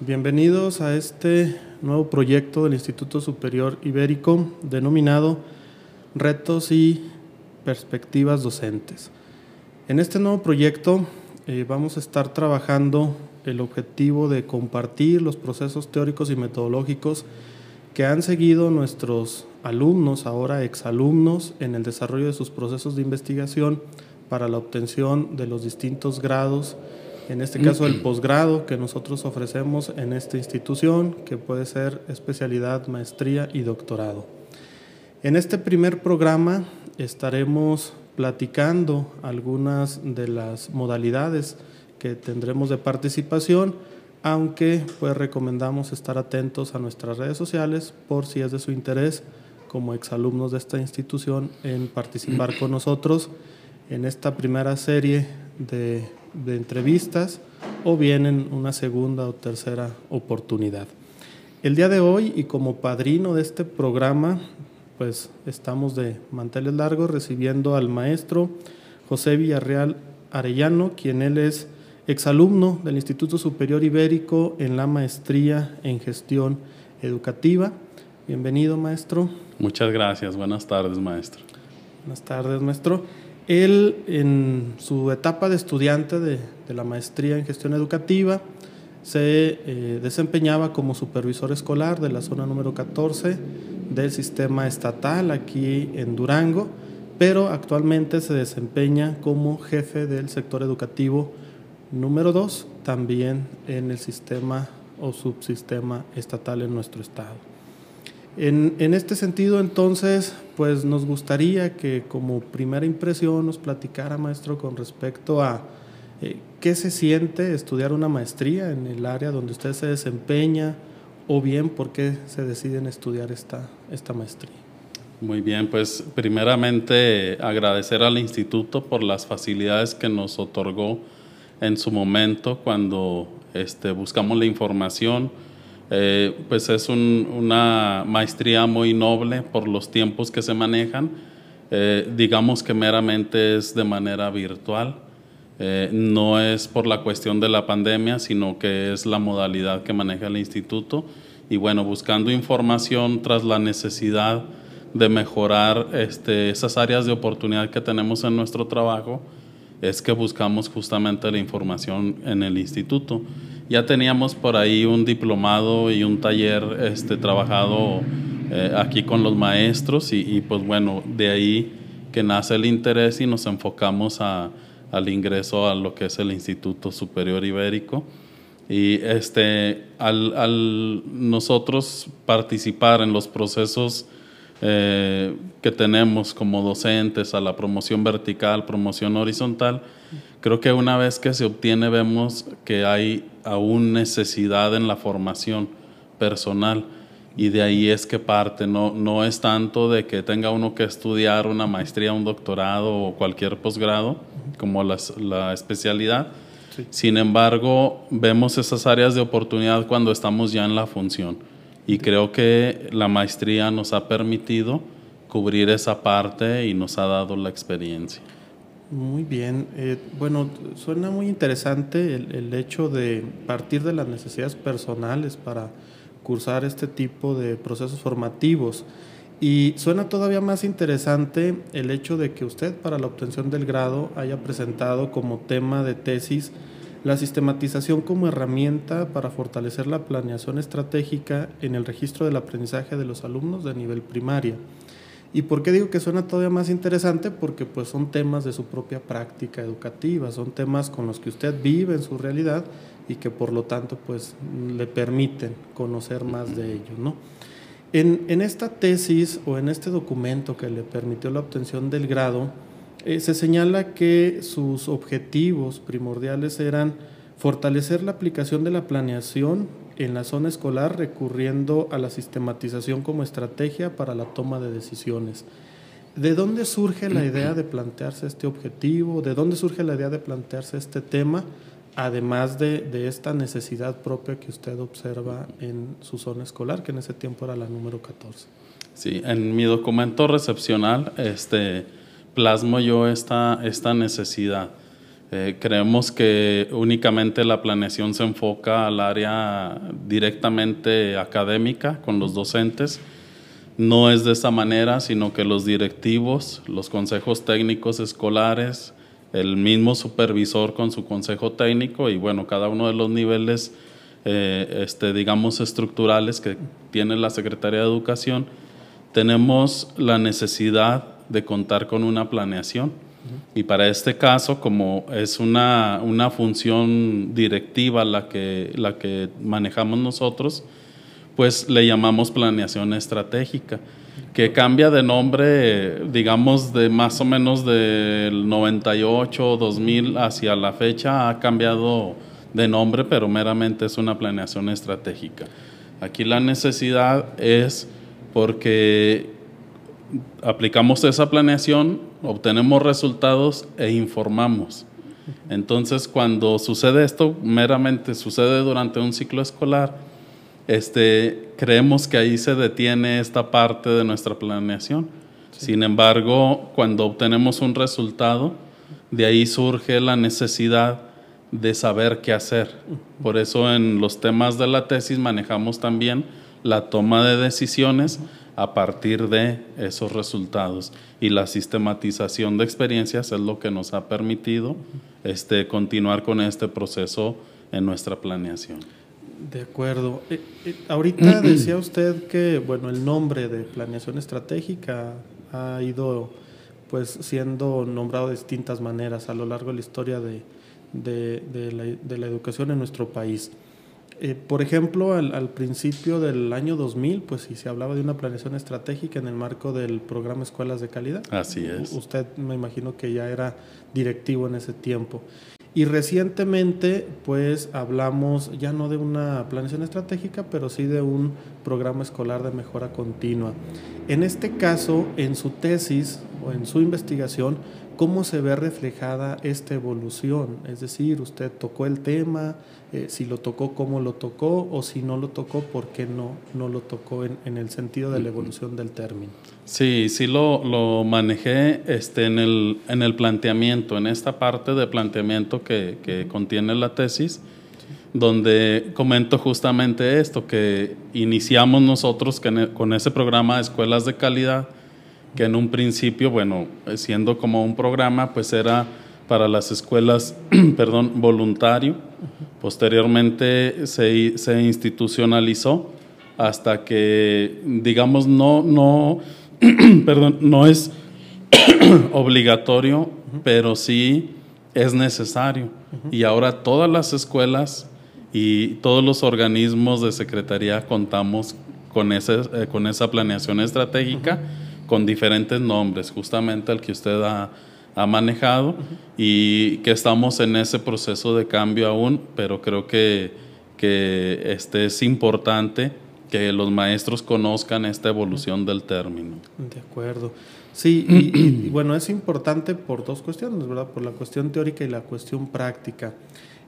Bienvenidos a este nuevo proyecto del Instituto Superior Ibérico denominado Retos y Perspectivas Docentes. En este nuevo proyecto eh, vamos a estar trabajando el objetivo de compartir los procesos teóricos y metodológicos que han seguido nuestros alumnos, ahora exalumnos, en el desarrollo de sus procesos de investigación para la obtención de los distintos grados en este caso el posgrado que nosotros ofrecemos en esta institución, que puede ser especialidad, maestría y doctorado. En este primer programa estaremos platicando algunas de las modalidades que tendremos de participación, aunque pues recomendamos estar atentos a nuestras redes sociales por si es de su interés como exalumnos de esta institución en participar con nosotros en esta primera serie de de entrevistas o bien en una segunda o tercera oportunidad. El día de hoy y como padrino de este programa, pues estamos de manteles largos recibiendo al maestro José Villarreal Arellano, quien él es exalumno del Instituto Superior Ibérico en la maestría en gestión educativa. Bienvenido, maestro. Muchas gracias. Buenas tardes, maestro. Buenas tardes, maestro. Él, en su etapa de estudiante de, la maestría en gestión educativa, se eh, desempeñaba como supervisor escolar de la zona número 14 del sistema estatal aquí en Durango, pero actualmente se desempeña como jefe del sector educativo número 2, también en el sistema o subsistema estatal en nuestro estado. En, este sentido, entonces, pues nos gustaría que como primera impresión nos platicara, maestro, con respecto a eh, qué se siente estudiar una maestría en el área donde usted se desempeña o bien por qué se deciden estudiar esta, esta maestría. Muy bien, pues primeramente agradecer al instituto por las facilidades que nos otorgó en su momento cuando este, buscamos la información eh, pues es una maestría muy noble por los tiempos que se manejan. Eh, digamos que meramente es de manera virtual. Eh, no es por la cuestión de la pandemia, sino que es la modalidad que maneja el instituto. Y bueno, buscando información tras la necesidad de mejorar este, esas áreas de oportunidad que tenemos en nuestro trabajo, es que buscamos justamente la información en el instituto. Ya teníamos por ahí un diplomado y un taller este, trabajado eh, aquí con los maestros y, pues bueno, de ahí que nace el interés y nos enfocamos a, al ingreso a lo que es el Instituto Superior Ibérico. Y este, al, al nosotros participar en los procesos eh, que tenemos como docentes a la promoción vertical, promoción horizontal, creo que una vez que se obtiene vemos que hay aún necesidad en la formación personal. Y de ahí es que parte, no, no es tanto de que tenga uno que estudiar una maestría, un doctorado o cualquier posgrado como la especialidad, sin embargo vemos esas áreas de oportunidad cuando estamos ya en la función. Y creo que la maestría nos ha permitido cubrir esa parte y nos ha dado la experiencia. Muy bien. Eh, bueno, suena muy interesante el, hecho de partir de las necesidades personales para cursar este tipo de procesos formativos. Y suena todavía más interesante el hecho de que usted para la obtención del grado haya presentado como tema de tesis la sistematización como herramienta para fortalecer la planeación estratégica en el registro del aprendizaje de los alumnos de nivel primaria. ¿Y por qué digo que suena todavía más interesante? Porque pues son temas de su propia práctica educativa, son temas con los que usted vive en su realidad y que por lo tanto pues le permiten conocer más de ellos, ¿no? En, en esta tesis o en este documento que le permitió la obtención del grado, eh, se señala que sus objetivos primordiales eran fortalecer la aplicación de la planeación en la zona escolar recurriendo a la sistematización como estrategia para la toma de decisiones. ¿De dónde surge la idea de plantearse este objetivo? ¿De dónde surge la idea de plantearse este tema? Además de, de, esta necesidad propia que usted observa en su zona escolar, que en ese tiempo era la número 14. Sí, en mi documento recepcional, este, plasmo yo esta, esta necesidad. Eh, creemos que únicamente la planeación se enfoca al área directamente académica con los docentes. No es de esa manera, sino que los directivos, los consejos técnicos escolares, el mismo supervisor con su consejo técnico y bueno, cada uno de los niveles, eh, este, digamos, estructurales que tiene la Secretaría de Educación, tenemos la necesidad de contar con una planeación. Y para este caso, como es una, una función directiva la que, la que manejamos nosotros, pues le llamamos planeación estratégica que cambia de nombre, digamos, de más o menos del 98, 2000 hacia la fecha, ha cambiado de nombre, pero meramente es una planeación estratégica. Aquí la necesidad es porque aplicamos esa planeación, obtenemos resultados e informamos. Entonces, cuando sucede esto, meramente sucede durante un ciclo escolar, este, creemos que ahí se detiene esta parte de nuestra planeación. Sin embargo, cuando obtenemos un resultado, de ahí surge la necesidad de saber qué hacer. Por eso en los temas de la tesis manejamos también la toma de decisiones a partir de esos resultados. Y la sistematización de experiencias es lo que nos ha permitido este, continuar con este proceso en nuestra planeación. De acuerdo. Eh, eh, ahorita decía usted que, bueno, el nombre de planeación estratégica ha ido pues siendo nombrado de distintas maneras a lo largo de la historia de, la, educación en nuestro país. Eh, por ejemplo, al, principio del año 2000, pues sí se hablaba de una planeación estratégica en el marco del programa Escuelas de Calidad. Así es. usted me imagino que ya era directivo en ese tiempo. Y recientemente, pues hablamos ya no de una planeación estratégica, pero sí de un programa escolar de mejora continua. En este caso, en su tesis o en su investigación, ¿cómo se ve reflejada esta evolución? Es decir, usted tocó el tema, eh, si lo tocó, cómo lo tocó, o si no lo tocó, por qué no, no lo tocó en, el sentido de la evolución del término. Sí, sí lo, lo manejé este, en, el, en el planteamiento, en esta parte de planteamiento que, que contiene la tesis, donde comento justamente esto, que iniciamos nosotros con ese programa de escuelas de calidad, que en un principio, bueno, siendo como un programa, pues era para las escuelas, perdón, voluntario. Posteriormente se, se, institucionalizó hasta que, digamos, no, no, perdón, no es obligatorio, pero sí es necesario. Y ahora todas las escuelas y todos los organismos de secretaría contamos con, ese, eh, con esa planeación estratégica con diferentes nombres, justamente el que usted ha ha manejado y que estamos en ese proceso de cambio aún, pero creo que, que este es importante que los maestros conozcan esta evolución del término. De acuerdo. Sí, y, bueno, es importante por dos cuestiones, ¿verdad? Por la cuestión teórica y la cuestión práctica.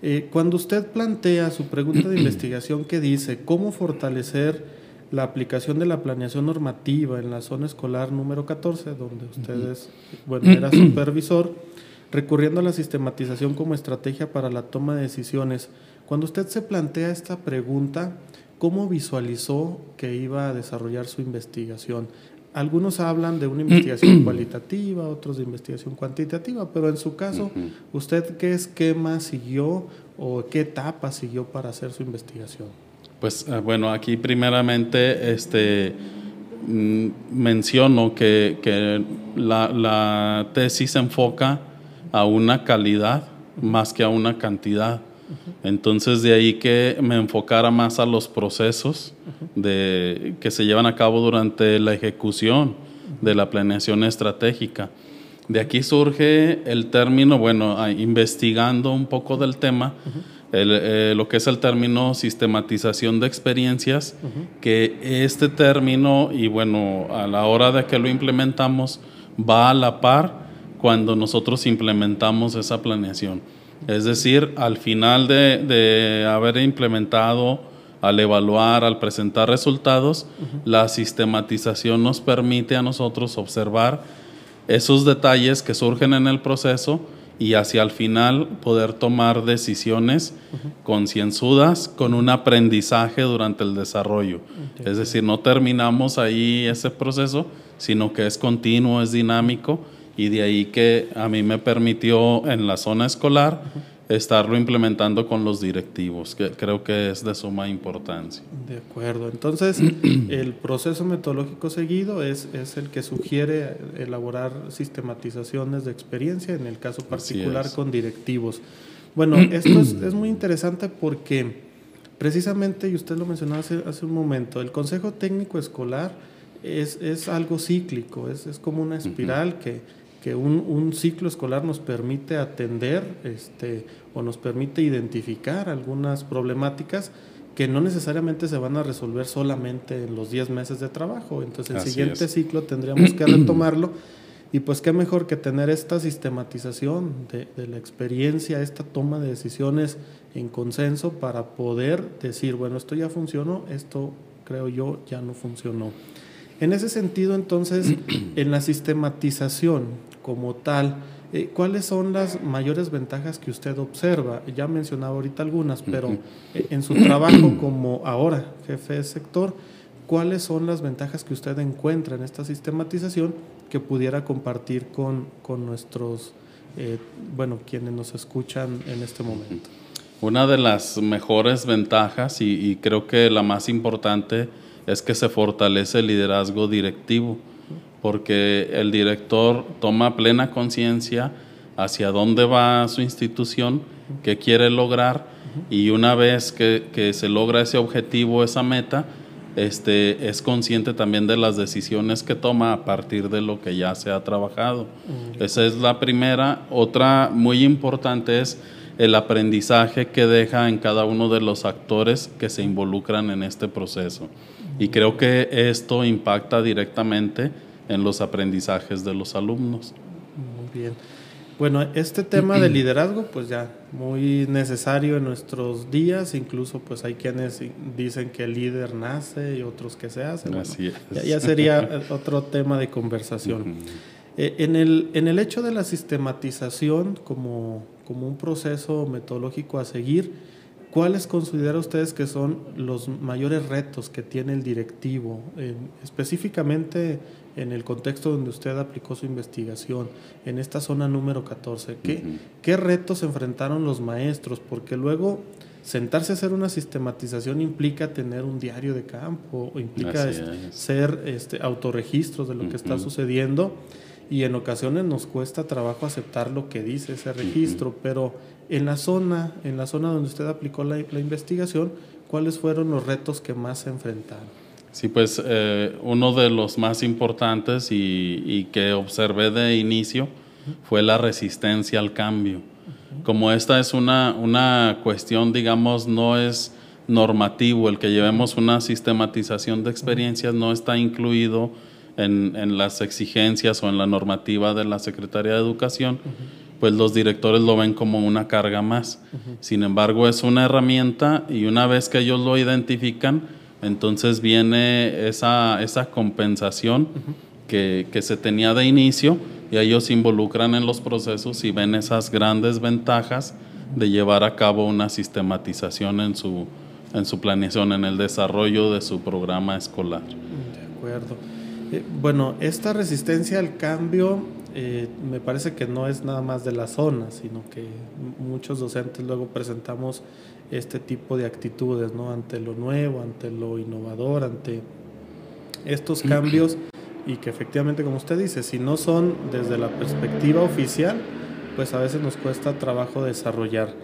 Eh, cuando usted plantea su pregunta de investigación que dice, ¿cómo fortalecer la aplicación de la planeación normativa en la zona escolar número 14, donde ustedes, bueno, era supervisor, recurriendo a la sistematización como estrategia para la toma de decisiones. Cuando usted se plantea esta pregunta, ¿cómo visualizó que iba a desarrollar su investigación? Algunos hablan de una investigación cualitativa, otros de investigación cuantitativa, pero en su caso, ¿usted qué esquema siguió o qué etapa siguió para hacer su investigación? Pues eh, bueno, aquí primeramente este, mm, menciono que, la, tesis se enfoca a una calidad más que a una cantidad. Entonces de ahí que me enfocara más a los procesos de, que se llevan a cabo durante la ejecución de la planeación estratégica. De aquí surge el término, bueno, investigando un poco del tema, eh, lo que es el término sistematización de experiencias, que este término, y bueno, a la hora de que lo implementamos, va a la par cuando nosotros implementamos esa planeación. Es decir, al final de, haber implementado, al evaluar, al presentar resultados, la sistematización nos permite a nosotros observar esos detalles que surgen en el proceso y hacia el final poder tomar decisiones concienzudas con un aprendizaje durante el desarrollo. Es decir, no terminamos ahí ese proceso, sino que es continuo, es dinámico y de ahí que a mí me permitió en la zona escolar estarlo implementando con los directivos, que creo que es de suma importancia. De acuerdo. Entonces, el proceso metodológico seguido es, es el que sugiere elaborar sistematizaciones de experiencia, en el caso particular con directivos. Bueno, esto es, es, muy interesante porque precisamente, y usted lo mencionó hace, hace un momento, el Consejo Técnico Escolar es, es algo cíclico, es, es como una espiral que que un, un, ciclo escolar nos permite atender este, o nos permite identificar algunas problemáticas que no necesariamente se van a resolver solamente en los 10 meses de trabajo. Entonces el siguiente ciclo tendríamos que retomarlo y pues qué mejor que tener esta sistematización de, de, la experiencia, esta toma de decisiones en consenso para poder decir, bueno, esto ya funcionó, esto creo yo ya no funcionó. En ese sentido, entonces, en la sistematización como tal, eh, ¿cuáles son las mayores ventajas que usted observa? Ya mencionaba ahorita algunas, pero eh, en su trabajo como ahora jefe de sector, ¿cuáles son las ventajas que usted encuentra en esta sistematización que pudiera compartir con, con nuestros, eh, bueno, quienes nos escuchan en este momento? Una de las mejores ventajas y, y creo que la más importante es que se fortalece el liderazgo directivo, porque el director toma plena conciencia hacia dónde va su institución, qué quiere lograr, y una vez que, se logra ese objetivo, esa meta, este, es consciente también de las decisiones que toma a partir de lo que ya se ha trabajado. Esa es la primera. Otra muy importante es el aprendizaje que deja en cada uno de los actores que se involucran en este proceso. Y creo que esto impacta directamente en los aprendizajes de los alumnos. Muy bien. Bueno, este tema del liderazgo, pues ya muy necesario en nuestros días, incluso pues hay quienes dicen que el líder nace y otros que se hacen. Así es. Ya, sería otro tema de conversación. Eh, en, el, en el hecho de la sistematización como, como un proceso metodológico a seguir, ¿Cuáles considera ustedes que son los mayores retos que tiene el directivo, específicamente en el contexto donde usted aplicó su investigación, en esta zona número 14? ¿Qué, ¿qué retos enfrentaron los maestros? Porque luego sentarse a hacer una sistematización implica tener un diario de campo, o implica ser este, autorregistros de lo que está sucediendo y en ocasiones nos cuesta trabajo aceptar lo que dice ese registro, pero en la zona, en la zona donde usted aplicó la, investigación, ¿cuáles fueron los retos que más se enfrentaron? Sí, pues eh, uno de los más importantes y, que observé de inicio fue la resistencia al cambio. Como esta es una, una cuestión, digamos, no es normativo, el que llevemos una sistematización de experiencias no está incluido en, en, las exigencias o en la normativa de la Secretaría de Educación pues los directores lo ven como una carga más. Sin embargo, es una herramienta y una vez que ellos lo identifican, entonces viene esa, esa compensación que, que, se tenía de inicio y ellos se involucran en los procesos y ven esas grandes ventajas de llevar a cabo una sistematización en su, en su planeación, en el desarrollo de su programa escolar. De acuerdo. Eh, bueno, esta resistencia al cambio eh, me parece que no es nada más de la zona, sino que muchos docentes luego presentamos este tipo de actitudes, ¿no? Ante lo nuevo, ante lo innovador, ante estos cambios y que efectivamente, como usted dice, si no son desde la perspectiva oficial, pues a veces nos cuesta trabajo desarrollar.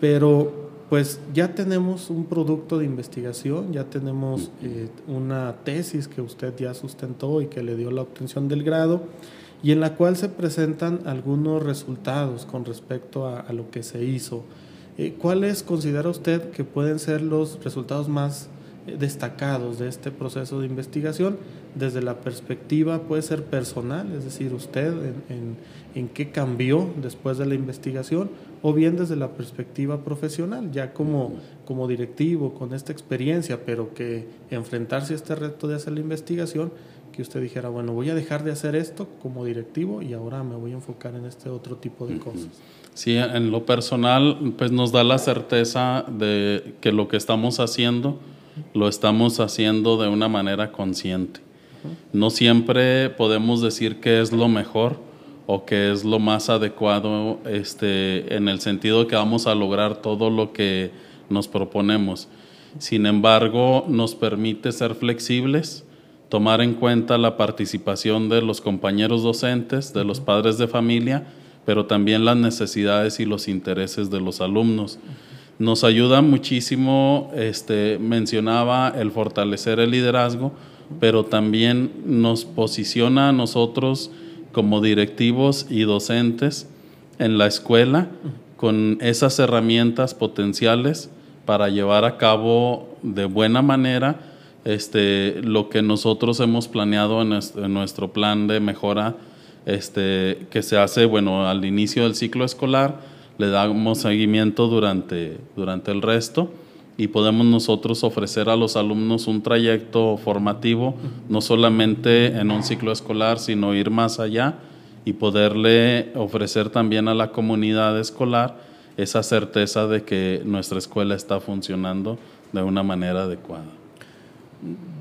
Pero pues ya tenemos un producto de investigación, ya tenemos eh, una tesis que usted ya sustentó y que le dio la obtención del grado y en la cual se presentan algunos resultados con respecto a, lo que se hizo. Eh, ¿Cuáles considera usted que pueden ser los resultados más eh, destacados de este proceso de investigación desde la perspectiva, puede ser personal, es decir, usted en, en, qué cambió después de la investigación, o bien desde la perspectiva profesional, ya como, como directivo, con esta experiencia, pero que enfrentarse a este reto de hacer la investigación que usted dijera, bueno, voy a dejar de hacer esto como directivo y ahora me voy a enfocar en este otro tipo de cosas? Sí, en lo personal, pues nos da la certeza de que lo que estamos haciendo, lo estamos haciendo de una manera consciente. No siempre podemos decir que es lo mejor o que es lo más adecuado este, en el sentido que vamos a lograr todo lo que nos proponemos. Sin embargo, nos permite ser flexibles, tomar en cuenta la participación de los compañeros docentes, de los padres de familia, pero también las necesidades y los intereses de los alumnos. Nos ayuda muchísimo, este, mencionaba, el fortalecer el liderazgo, pero también nos posiciona a nosotros como directivos y docentes en la escuela con esas herramientas potenciales para llevar a cabo de buena manera este, lo que nosotros hemos planeado en nuestro plan de mejora este, que se hace, bueno, al inicio del ciclo escolar, le damos seguimiento durante, durante el resto y podemos nosotros ofrecer a los alumnos un trayecto formativo, no solamente en un ciclo escolar, sino ir más allá y poderle ofrecer también a la comunidad escolar esa certeza de que nuestra escuela está funcionando de una manera adecuada.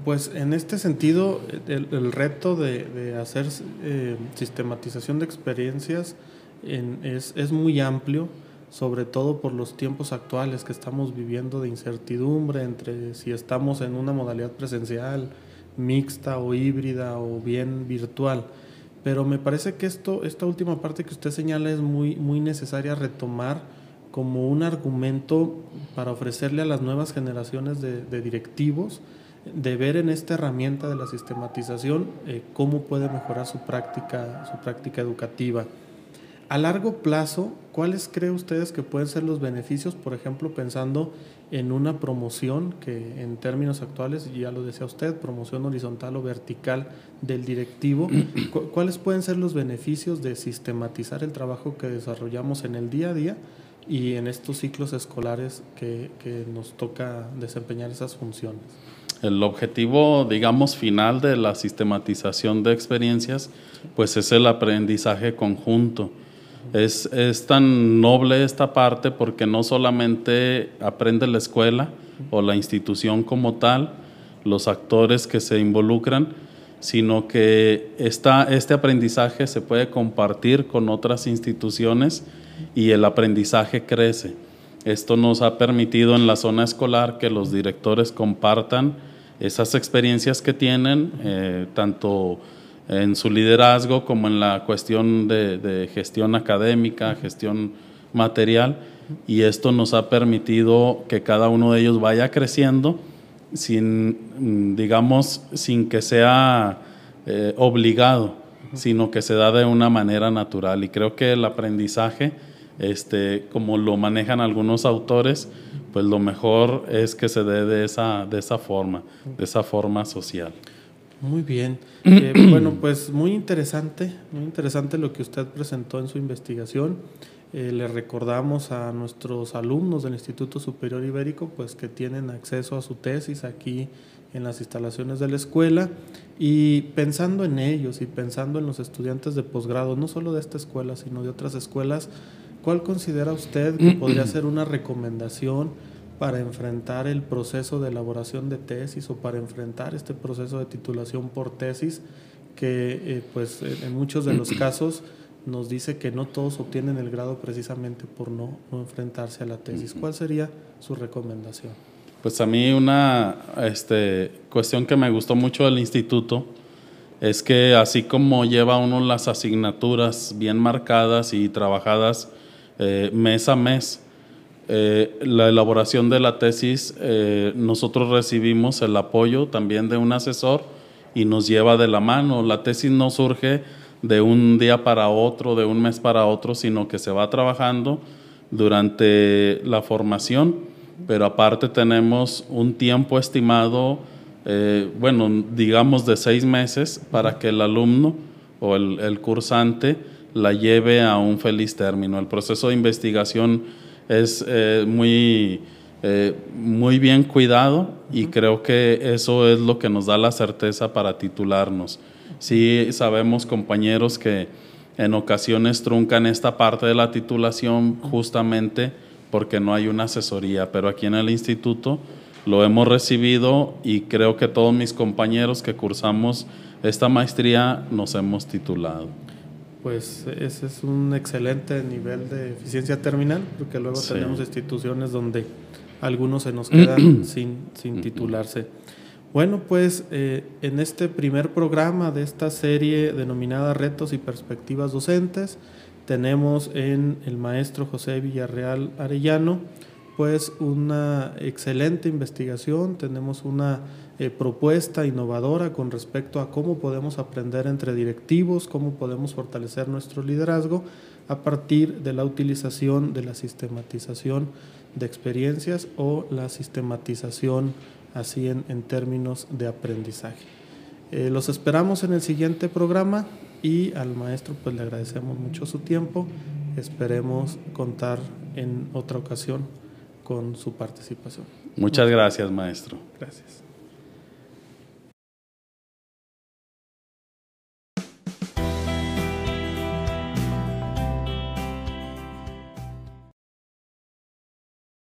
Pues en este sentido, el, reto de, hacer eh, sistematización de experiencias es, es, muy amplio, sobre todo por los tiempos actuales que estamos viviendo de incertidumbre entre si estamos en una modalidad presencial, mixta o híbrida o bien virtual. Pero me parece que esto, esta última parte que usted señala es muy, muy necesaria retomar como un argumento para ofrecerle a las nuevas generaciones de, de directivos de ver en esta herramienta de la sistematización eh, cómo puede mejorar su práctica, su práctica educativa. A largo plazo, ¿cuáles cree ustedes que pueden ser los beneficios, por ejemplo, pensando en una promoción que en términos actuales, ya lo decía usted, promoción horizontal o vertical del directivo, ¿cuáles pueden ser los beneficios de sistematizar el trabajo que desarrollamos en el día a día y en estos ciclos escolares que, que nos toca desempeñar esas funciones? El objetivo, digamos, final de la sistematización de experiencias, pues es el aprendizaje conjunto. Es, es, tan noble esta parte porque no solamente aprende la escuela o la institución como tal, los actores que se involucran, sino que este aprendizaje se puede compartir con otras instituciones y el aprendizaje crece. Esto nos ha permitido en la zona escolar que los directores compartan esas experiencias que tienen, eh, tanto en su liderazgo como en la cuestión de, gestión académica, gestión material, y esto nos ha permitido que cada uno de ellos vaya creciendo sin, digamos, sin que sea eh, obligado, sino que se da de una manera natural. Y creo que el aprendizaje, este, como lo manejan algunos autores, pues lo mejor es que se dé de esa, de esa forma, de esa forma social. Muy bien. Eh, bueno, pues muy interesante, muy interesante lo que usted presentó en su investigación. Eh, le recordamos a nuestros alumnos del Instituto Superior Ibérico pues que tienen acceso a su tesis aquí en las instalaciones de la escuela y pensando en ellos y pensando en los estudiantes de posgrado, no solo de esta escuela, sino de otras escuelas, ¿Cuál considera usted que podría ser una recomendación para enfrentar el proceso de elaboración de tesis o para enfrentar este proceso de titulación por tesis que eh, pues en muchos de los casos nos dice que no todos obtienen el grado precisamente por no, no enfrentarse a la tesis. ¿Cuál sería su recomendación? Pues a mí una este, cuestión que me gustó mucho del instituto es que así como lleva uno las asignaturas bien marcadas y trabajadas eh, mes a mes. Eh, la elaboración de la tesis, eh, nosotros recibimos el apoyo también de un asesor y nos lleva de la mano. La tesis no surge de un día para otro, de un mes para otro, sino que se va trabajando durante la formación, pero aparte tenemos un tiempo estimado, bueno, digamos de seis meses para que el alumno o el cursante la lleve a un feliz término. El proceso de investigación es eh, muy eh, muy bien cuidado y creo que eso es lo que nos da la certeza para titularnos. Sí sabemos compañeros que en ocasiones truncan esta parte de la titulación justamente porque no hay una asesoría, pero aquí en el instituto lo hemos recibido y creo que todos mis compañeros que cursamos esta maestría nos hemos titulado. Pues ese es un excelente nivel de eficiencia terminal, porque luego tenemos instituciones donde algunos se nos quedan sin, sin titularse. Bueno, pues eh, en este primer programa de esta serie denominada Retos y Perspectivas Docentes, tenemos en el maestro José Villarreal Arellano, pues una excelente investigación, tenemos una eh, propuesta innovadora con respecto a cómo podemos aprender entre directivos, cómo podemos fortalecer nuestro liderazgo a partir de la utilización de la sistematización de experiencias o la sistematización así en, términos de aprendizaje. Eh, los esperamos en el siguiente programa y al maestro pues le agradecemos mucho su tiempo. Esperemos contar en otra ocasión con su participación. Muchas gracias, maestro. Gracias.